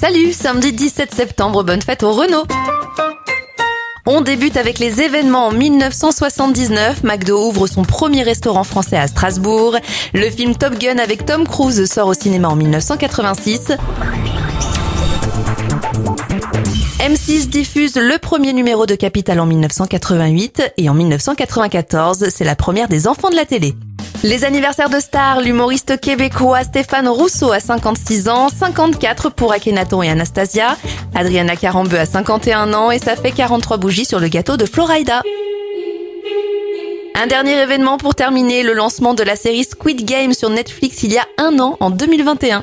Salut, samedi 17 septembre, bonne fête au Renault on débute avec les événements en 1979. McDo ouvre son premier restaurant français à Strasbourg. Le film Top Gun avec Tom Cruise sort au cinéma en 1986. M6 diffuse le premier numéro de Capital en 1988 et en 1994, c'est la première des enfants de la télé. Les anniversaires de stars, l'humoriste québécois Stéphane Rousseau a 56 ans, 54 pour Akhenaton et Anastasia, Adriana Carambeu a 51 ans et ça fait 43 bougies sur le gâteau de Florida. Un dernier événement pour terminer, le lancement de la série Squid Game sur Netflix il y a un an, en 2021.